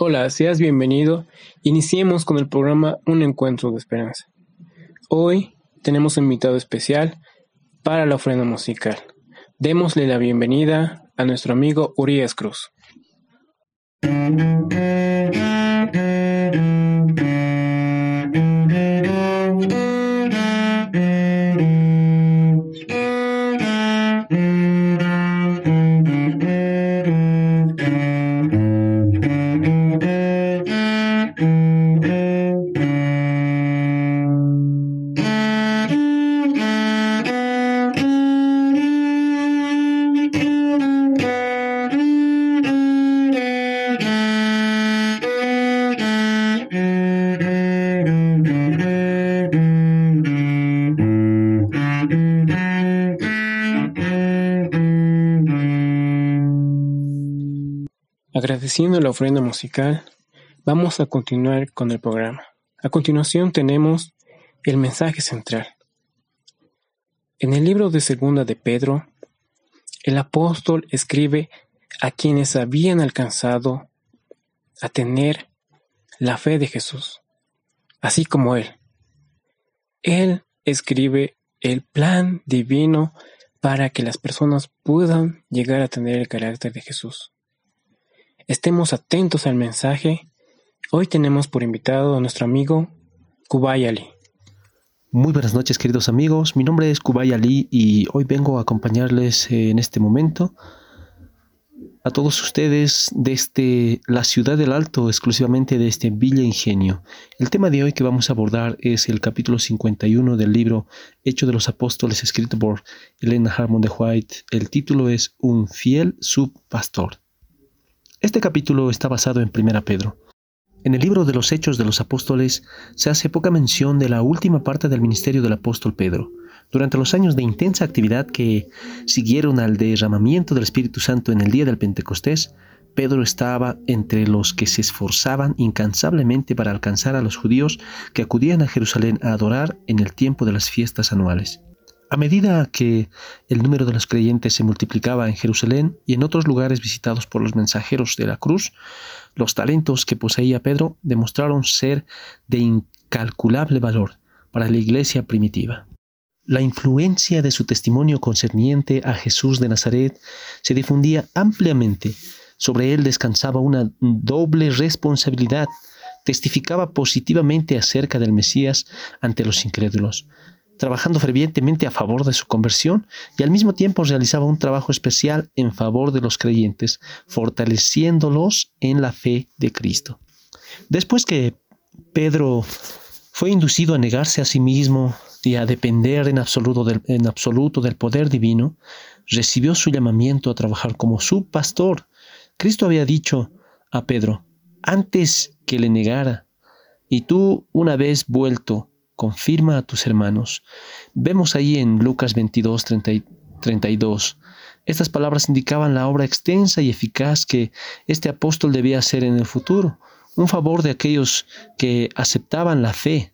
Hola, seas bienvenido. Iniciemos con el programa Un Encuentro de Esperanza. Hoy tenemos un invitado especial para la ofrenda musical. Démosle la bienvenida a nuestro amigo Urias Cruz. Agradeciendo la ofrenda musical, vamos a continuar con el programa. A continuación tenemos el mensaje central. En el libro de Segunda de Pedro, el apóstol escribe a quienes habían alcanzado a tener la fe de Jesús, así como Él. Él escribe el plan divino para que las personas puedan llegar a tener el carácter de Jesús. Estemos atentos al mensaje. Hoy tenemos por invitado a nuestro amigo Kubay Ali. Muy buenas noches queridos amigos, mi nombre es Kubay Ali y hoy vengo a acompañarles en este momento a todos ustedes desde la ciudad del Alto, exclusivamente de este Villa Ingenio. El tema de hoy que vamos a abordar es el capítulo 51 del libro Hecho de los Apóstoles escrito por Elena Harmon de White. El título es Un fiel subpastor. Este capítulo está basado en 1 Pedro. En el libro de los Hechos de los Apóstoles se hace poca mención de la última parte del ministerio del apóstol Pedro. Durante los años de intensa actividad que siguieron al derramamiento del Espíritu Santo en el día del Pentecostés, Pedro estaba entre los que se esforzaban incansablemente para alcanzar a los judíos que acudían a Jerusalén a adorar en el tiempo de las fiestas anuales. A medida que el número de los creyentes se multiplicaba en Jerusalén y en otros lugares visitados por los mensajeros de la cruz, los talentos que poseía Pedro demostraron ser de incalculable valor para la iglesia primitiva. La influencia de su testimonio concerniente a Jesús de Nazaret se difundía ampliamente. Sobre él descansaba una doble responsabilidad. Testificaba positivamente acerca del Mesías ante los incrédulos, trabajando fervientemente a favor de su conversión y al mismo tiempo realizaba un trabajo especial en favor de los creyentes, fortaleciéndolos en la fe de Cristo. Después que Pedro fue inducido a negarse a sí mismo y a depender en absoluto del, en absoluto del poder divino, recibió su llamamiento a trabajar como su pastor. Cristo había dicho a Pedro, antes que le negara, y tú una vez vuelto, confirma a tus hermanos. Vemos ahí en Lucas 22, 32. Estas palabras indicaban la obra extensa y eficaz que este apóstol debía hacer en el futuro, un favor de aquellos que aceptaban la fe,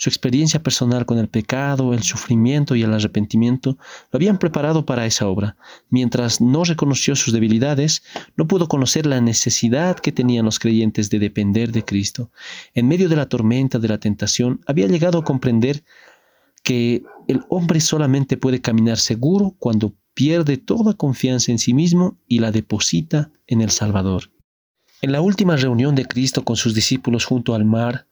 su experiencia personal con el pecado, el sufrimiento y el arrepentimiento lo habían preparado para esa obra. Mientras no reconoció sus debilidades, no pudo conocer la necesidad que tenían los creyentes de depender de Cristo. En medio de la tormenta de la tentación, había llegado a comprender que el hombre solamente puede caminar seguro cuando pierde toda confianza en sí mismo y la deposita en el Salvador. En la última reunión de Cristo con sus discípulos junto al mar,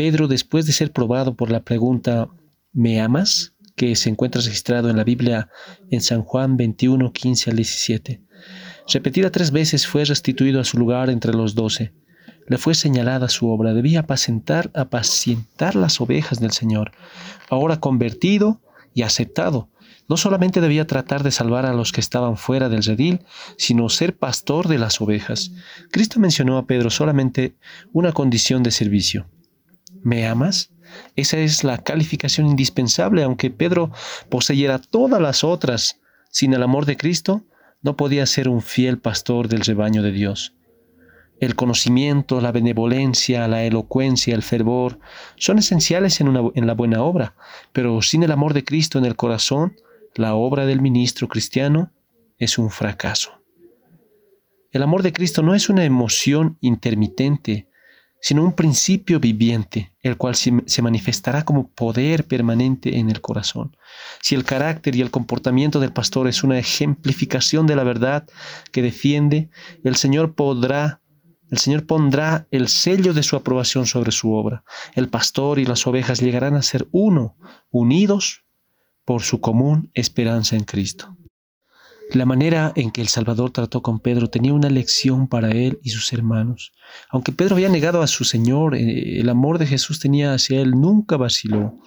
Pedro, después de ser probado por la pregunta ¿Me amas? que se encuentra registrado en la Biblia en San Juan 21, 15 al 17. Repetida tres veces fue restituido a su lugar entre los doce. Le fue señalada su obra, debía apacentar, apacientar las ovejas del Señor. Ahora convertido y aceptado, no solamente debía tratar de salvar a los que estaban fuera del redil, sino ser pastor de las ovejas. Cristo mencionó a Pedro solamente una condición de servicio, ¿Me amas? Esa es la calificación indispensable, aunque Pedro poseyera todas las otras. Sin el amor de Cristo, no podía ser un fiel pastor del rebaño de Dios. El conocimiento, la benevolencia, la elocuencia, el fervor son esenciales en, en, la buena obra, pero sin el amor de Cristo en el corazón, la obra del ministro cristiano es un fracaso. El amor de Cristo no es una emoción intermitente, sino un principio viviente, el cual se manifestará como poder permanente en el corazón. Si el carácter y el comportamiento del pastor es una ejemplificación de la verdad que defiende, el Señor podrá el Señor pondrá el sello de su aprobación sobre su obra. El pastor y las ovejas llegarán a ser uno, unidos por su común esperanza en Cristo. La manera en que el Salvador trató con Pedro tenía una lección para él y sus hermanos. Aunque Pedro había negado a su Señor, eh, el amor de Jesús tenía hacia él nunca vaciló.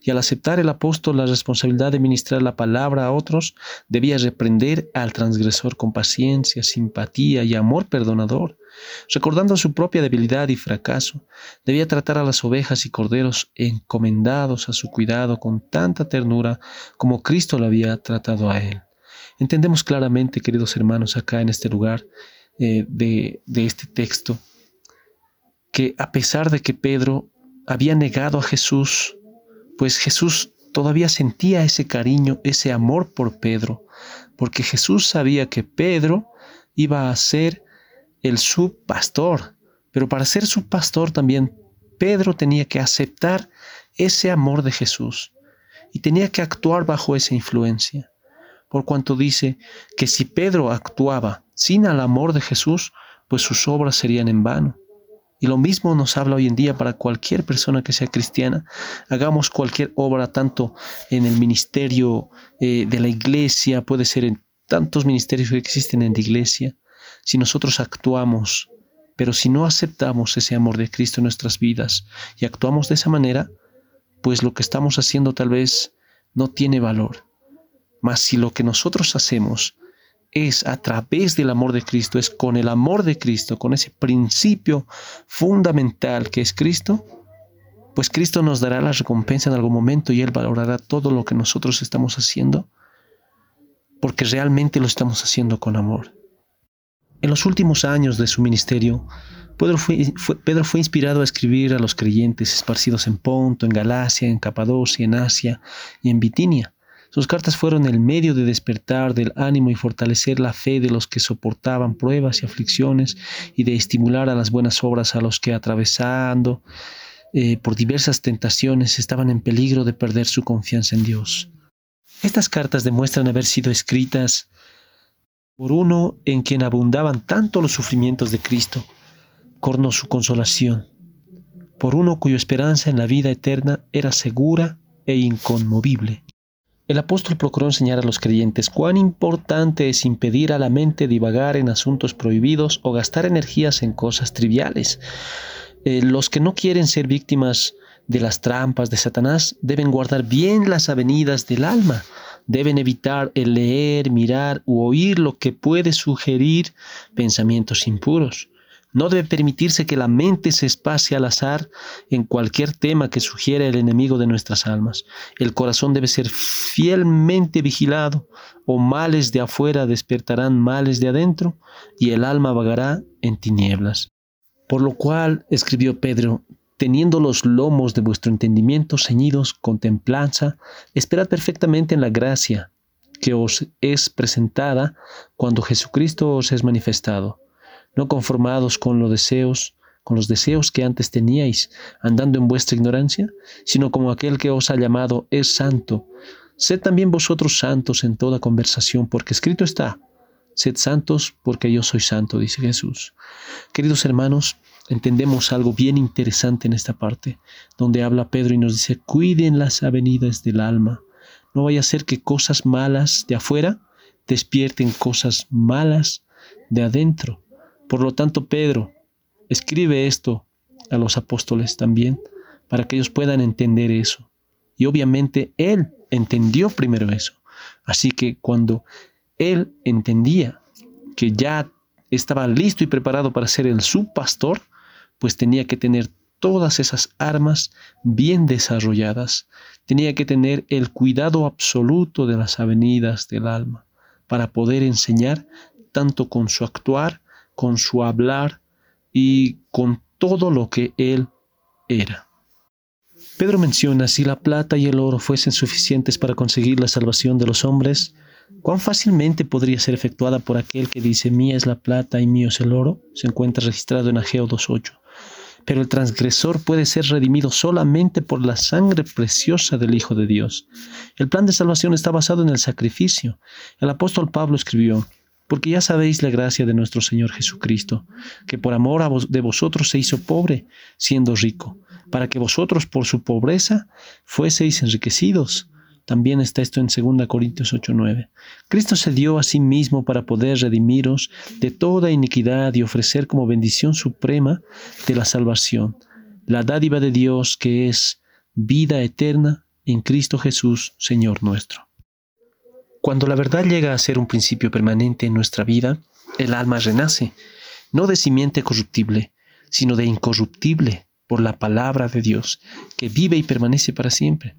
Y al aceptar el apóstol la responsabilidad de ministrar la palabra a otros, debía reprender al transgresor con paciencia, simpatía y amor perdonador. Recordando su propia debilidad y fracaso, debía tratar a las ovejas y corderos encomendados a su cuidado con tanta ternura como Cristo lo había tratado a él. Entendemos claramente, queridos hermanos, acá en este lugar eh, de, este texto, que a pesar de que Pedro había negado a Jesús, pues Jesús todavía sentía ese cariño, ese amor por Pedro, porque Jesús sabía que Pedro iba a ser el subpastor, pero para ser subpastor también Pedro tenía que aceptar ese amor de Jesús y tenía que actuar bajo esa influencia por cuanto dice que si Pedro actuaba sin el amor de Jesús, pues sus obras serían en vano. Y lo mismo nos habla hoy en día para cualquier persona que sea cristiana. Hagamos cualquier obra, tanto en el ministerio eh, de la iglesia, puede ser en tantos ministerios que existen en la iglesia. Si nosotros actuamos, pero si no aceptamos ese amor de Cristo en nuestras vidas y actuamos de esa manera, pues lo que estamos haciendo tal vez no tiene valor. Mas si lo que nosotros hacemos es a través del amor de Cristo, es con el amor de Cristo, con ese principio fundamental que es Cristo, pues Cristo nos dará la recompensa en algún momento y Él valorará todo lo que nosotros estamos haciendo, porque realmente lo estamos haciendo con amor. En los últimos años de su ministerio, Pedro fue, Pedro fue, inspirado a escribir a los creyentes esparcidos en Ponto, en Galacia, en Capadocia, en Asia y en Bitinia sus cartas fueron el medio de despertar del ánimo y fortalecer la fe de los que soportaban pruebas y aflicciones y de estimular a las buenas obras a los que atravesando eh, por diversas tentaciones estaban en peligro de perder su confianza en Dios. Estas cartas demuestran haber sido escritas por uno en quien abundaban tanto los sufrimientos de Cristo, como su consolación, por uno cuya esperanza en la vida eterna era segura e inconmovible. El apóstol procuró enseñar a los creyentes cuán importante es impedir a la mente divagar en asuntos prohibidos o gastar energías en cosas triviales. Eh, los que no quieren ser víctimas de las trampas de Satanás deben guardar bien las avenidas del alma. Deben evitar el leer, mirar u oír lo que puede sugerir pensamientos impuros. No debe permitirse que la mente se espase al azar en cualquier tema que sugiera el enemigo de nuestras almas. El corazón debe ser fielmente vigilado, o males de afuera despertarán males de adentro, y el alma vagará en tinieblas. Por lo cual, escribió Pedro, teniendo los lomos de vuestro entendimiento ceñidos con templanza, esperad perfectamente en la gracia que os es presentada cuando Jesucristo os es manifestado no conformados con los deseos, con los deseos que antes teníais, andando en vuestra ignorancia, sino como aquel que os ha llamado es santo. Sed también vosotros santos en toda conversación, porque escrito está, sed santos porque yo soy santo, dice Jesús. Queridos hermanos, entendemos algo bien interesante en esta parte, donde habla Pedro y nos dice, cuiden las avenidas del alma. No vaya a ser que cosas malas de afuera despierten cosas malas de adentro. Por lo tanto, Pedro escribe esto a los apóstoles también, para que ellos puedan entender eso. Y obviamente él entendió primero eso. Así que cuando él entendía que ya estaba listo y preparado para ser el subpastor, pues tenía que tener todas esas armas bien desarrolladas. Tenía que tener el cuidado absoluto de las avenidas del alma para poder enseñar tanto con su actuar con su hablar y con todo lo que él era. Pedro menciona, si la plata y el oro fuesen suficientes para conseguir la salvación de los hombres, ¿Cuán fácilmente podría ser efectuada por aquel que dice mía es la plata y mío es el oro? Se encuentra registrado en Ageo 2.8. Pero el transgresor puede ser redimido solamente por la sangre preciosa del Hijo de Dios. El plan de salvación está basado en el sacrificio. El apóstol Pablo escribió, porque ya sabéis la gracia de nuestro Señor Jesucristo, que por amor de vosotros se hizo pobre, siendo rico, para que vosotros por su pobreza fueseis enriquecidos. También está esto en 2 Corintios 8:9. Cristo se dio a sí mismo para poder redimiros de toda iniquidad y ofrecer como bendición suprema de la salvación, la dádiva de Dios que es vida eterna en Cristo Jesús, Señor nuestro. Cuando la verdad llega a ser un principio permanente en nuestra vida, el alma renace, no de simiente corruptible, sino de incorruptible por la palabra de Dios, que vive y permanece para siempre.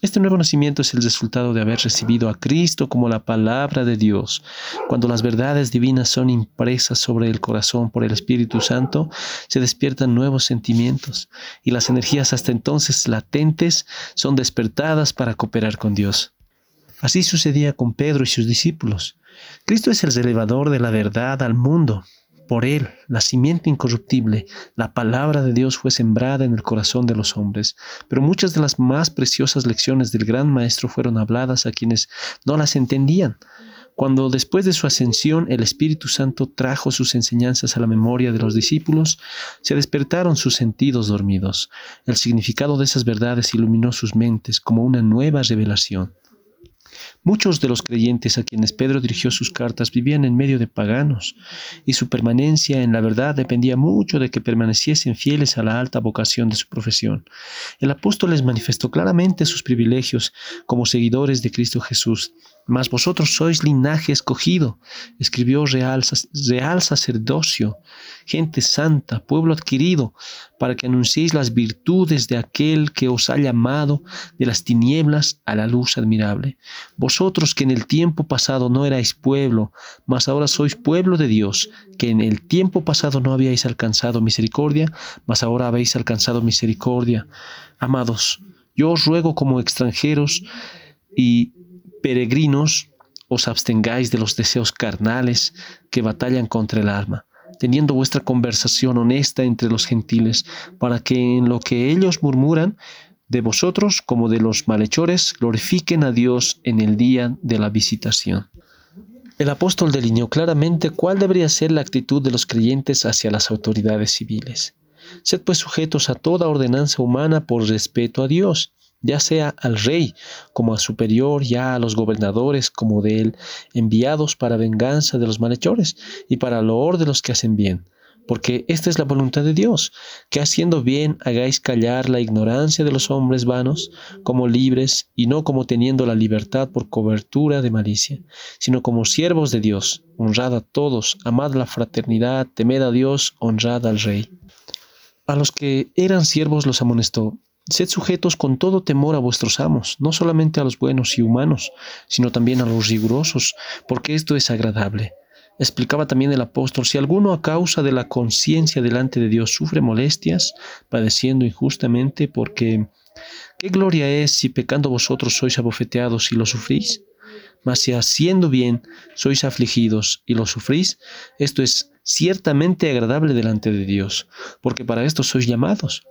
Este nuevo nacimiento es el resultado de haber recibido a Cristo como la palabra de Dios. Cuando las verdades divinas son impresas sobre el corazón por el Espíritu Santo, se despiertan nuevos sentimientos y las energías hasta entonces latentes son despertadas para cooperar con Dios. Así sucedía con Pedro y sus discípulos. Cristo es el elevador de la verdad al mundo. Por él, la simiente incorruptible, la palabra de Dios fue sembrada en el corazón de los hombres, pero muchas de las más preciosas lecciones del gran Maestro fueron habladas a quienes no las entendían. Cuando después de su ascensión el Espíritu Santo trajo sus enseñanzas a la memoria de los discípulos, se despertaron sus sentidos dormidos. El significado de esas verdades iluminó sus mentes como una nueva revelación. Muchos de los creyentes a quienes Pedro dirigió sus cartas vivían en medio de paganos, y su permanencia en la verdad dependía mucho de que permaneciesen fieles a la alta vocación de su profesión. El apóstol les manifestó claramente sus privilegios como seguidores de Cristo Jesús, mas vosotros sois linaje escogido, escribió real, sacerdocio, gente santa, pueblo adquirido, para que anunciéis las virtudes de aquel que os ha llamado de las tinieblas a la luz admirable. Vosotros que en el tiempo pasado no erais pueblo, mas ahora sois pueblo de Dios, que en el tiempo pasado no habíais alcanzado misericordia, mas ahora habéis alcanzado misericordia. Amados, yo os ruego como extranjeros y peregrinos, os abstengáis de los deseos carnales que batallan contra el alma, teniendo vuestra conversación honesta entre los gentiles, para que en lo que ellos murmuran de vosotros como de los malhechores glorifiquen a Dios en el día de la visitación. El apóstol delineó claramente cuál debería ser la actitud de los creyentes hacia las autoridades civiles. Sed pues sujetos a toda ordenanza humana por respeto a Dios ya sea al rey como a superior, ya a los gobernadores como de él, enviados para venganza de los malhechores y para loor de los que hacen bien. Porque esta es la voluntad de Dios, que haciendo bien hagáis callar la ignorancia de los hombres vanos, como libres y no como teniendo la libertad por cobertura de malicia, sino como siervos de Dios, honrad a todos, amad la fraternidad, temed a Dios, honrad al rey. A los que eran siervos los amonestó, Sed sujetos con todo temor a vuestros amos, no solamente a los buenos y humanos, sino también a los rigurosos, porque esto es agradable. Explicaba también el apóstol, si alguno a causa de la conciencia delante de Dios sufre molestias, padeciendo injustamente, porque ¿qué gloria es si pecando vosotros sois abofeteados y lo sufrís? Mas si haciendo bien sois afligidos y lo sufrís, esto es ciertamente agradable delante de Dios, porque para esto sois llamados.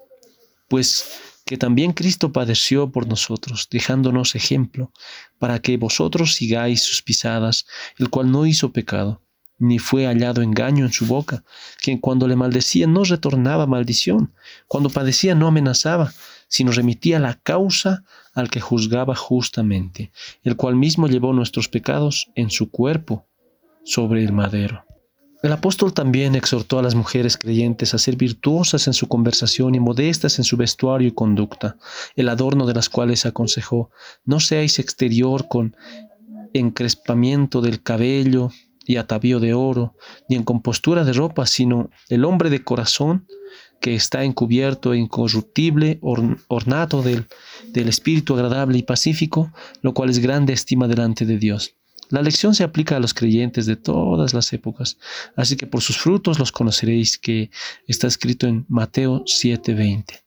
Pues que también Cristo padeció por nosotros, dejándonos ejemplo, para que vosotros sigáis sus pisadas, el cual no hizo pecado, ni fue hallado engaño en su boca, quien cuando le maldecía no retornaba maldición, cuando padecía no amenazaba, sino remitía la causa al que juzgaba justamente, el cual mismo llevó nuestros pecados en su cuerpo sobre el madero. El apóstol también exhortó a las mujeres creyentes a ser virtuosas en su conversación y modestas en su vestuario y conducta, el adorno de las cuales aconsejó, no seáis exterior con encrespamiento del cabello y atavío de oro, ni en compostura de ropa, sino el hombre de corazón que está encubierto e incorruptible, ornato del, del espíritu agradable y pacífico, lo cual es grande estima delante de Dios. La lección se aplica a los creyentes de todas las épocas, así que por sus frutos los conoceréis, que está escrito en Mateo 7:20.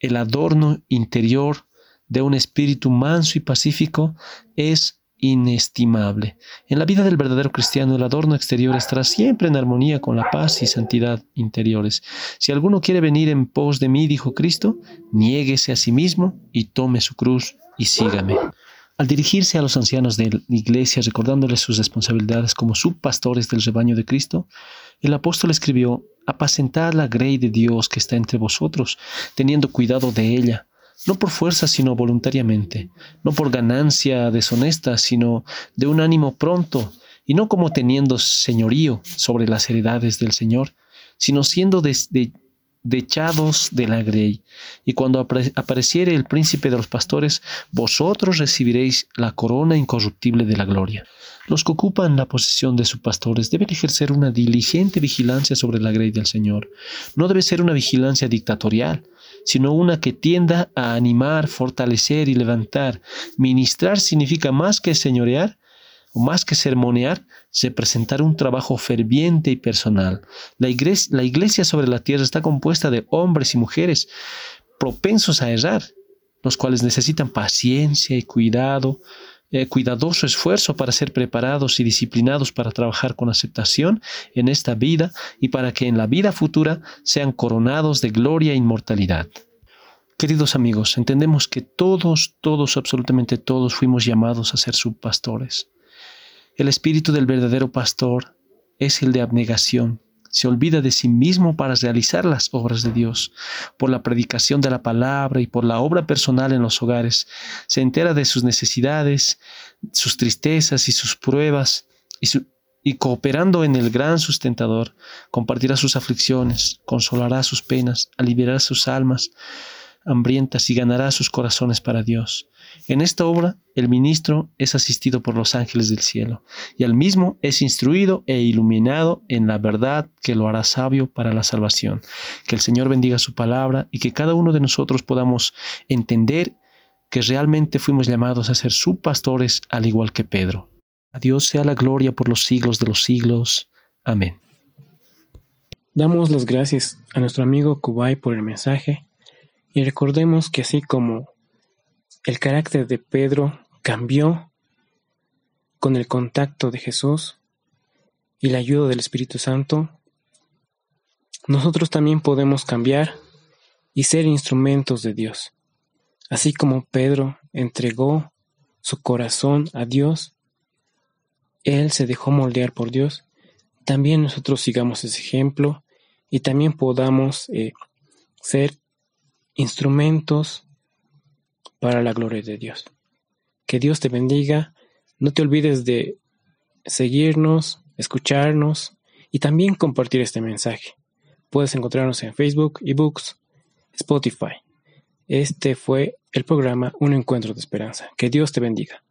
El adorno interior de un espíritu manso y pacífico es inestimable. En la vida del verdadero cristiano el adorno exterior estará siempre en armonía con la paz y santidad interiores. Si alguno quiere venir en pos de mí, dijo Cristo, niéguese a sí mismo y tome su cruz y sígame. Al dirigirse a los ancianos de la iglesia recordándoles sus responsabilidades como subpastores del rebaño de Cristo, el apóstol escribió, apacentad la grey de Dios que está entre vosotros, teniendo cuidado de ella no por fuerza, sino voluntariamente, no por ganancia deshonesta, sino de un ánimo pronto, y no como teniendo señorío sobre las heredades del Señor, sino siendo dechados de la grey. Y cuando apareciere el príncipe de los pastores, vosotros recibiréis la corona incorruptible de la gloria. Los que ocupan la posición de sus pastores deben ejercer una diligente vigilancia sobre la grey del Señor. No debe ser una vigilancia dictatorial, sino una que tienda a animar, fortalecer y levantar. Ministrar significa más que señorear más que sermonear, representar un trabajo ferviente y personal. La iglesia, sobre la tierra está compuesta de hombres y mujeres propensos a errar, los cuales necesitan paciencia y cuidado, eh, cuidadoso esfuerzo para ser preparados y disciplinados para trabajar con aceptación en esta vida y para que en la vida futura sean coronados de gloria e inmortalidad. Queridos amigos, entendemos que todos, todos, absolutamente todos fuimos llamados a ser subpastores. El espíritu del verdadero pastor es el de abnegación, se olvida de sí mismo para realizar las obras de Dios. Por la predicación de la palabra y por la obra personal en los hogares, se entera de sus necesidades, sus tristezas y sus pruebas, y, y cooperando en el gran sustentador, compartirá sus aflicciones, consolará sus penas, aliviará sus almas hambrientas y ganará sus corazones para Dios. En esta obra, el ministro es asistido por los ángeles del cielo, y al mismo es instruido e iluminado en la verdad que lo hará sabio para la salvación. Que el Señor bendiga su palabra y que cada uno de nosotros podamos entender que realmente fuimos llamados a ser subpastores al igual que Pedro. A Dios sea la gloria por los siglos de los siglos. Amén. Damos las gracias a nuestro amigo Kubai por el mensaje y recordemos que así como el carácter de Pedro cambió con el contacto de Jesús y la ayuda del Espíritu Santo, nosotros también podemos cambiar y ser instrumentos de Dios. Así como Pedro entregó su corazón a Dios, él se dejó moldear por Dios, también nosotros sigamos ese ejemplo y también podamos eh, ser instrumentos para la gloria de Dios. Que Dios te bendiga. No te olvides de seguirnos, escucharnos y también compartir este mensaje. Puedes encontrarnos en Facebook, eBooks, Spotify. Este fue el programa Un Encuentro de Esperanza. Que Dios te bendiga.